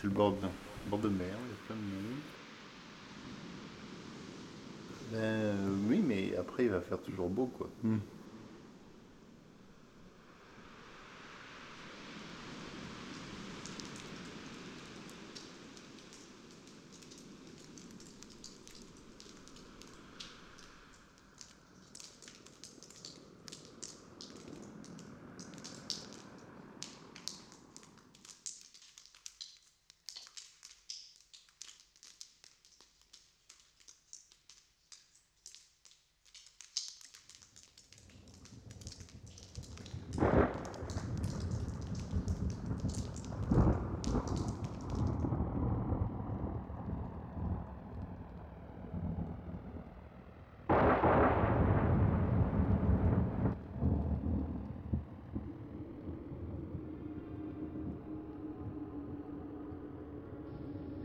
C'est le bord de, bord de mer, il y a plein de monde. Ben, euh, oui, mais après, il va faire toujours beau, quoi. Hmm.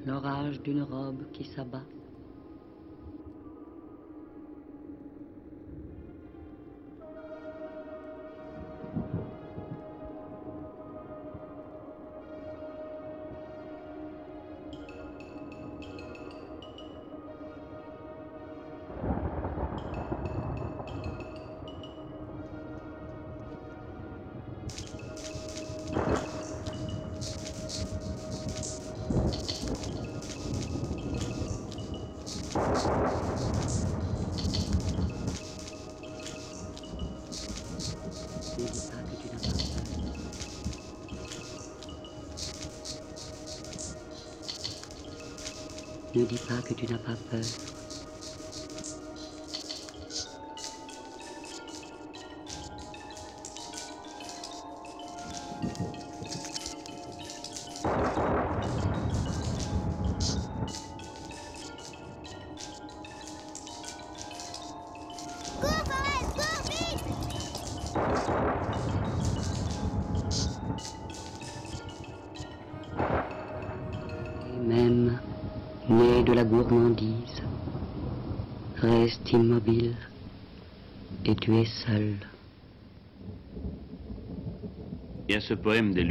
L'orage d'une robe qui s'abat. Ne dis pas que tu n'as pas peur. Même, né de la gourmandise, reste immobile et tu es seul. A ce poème des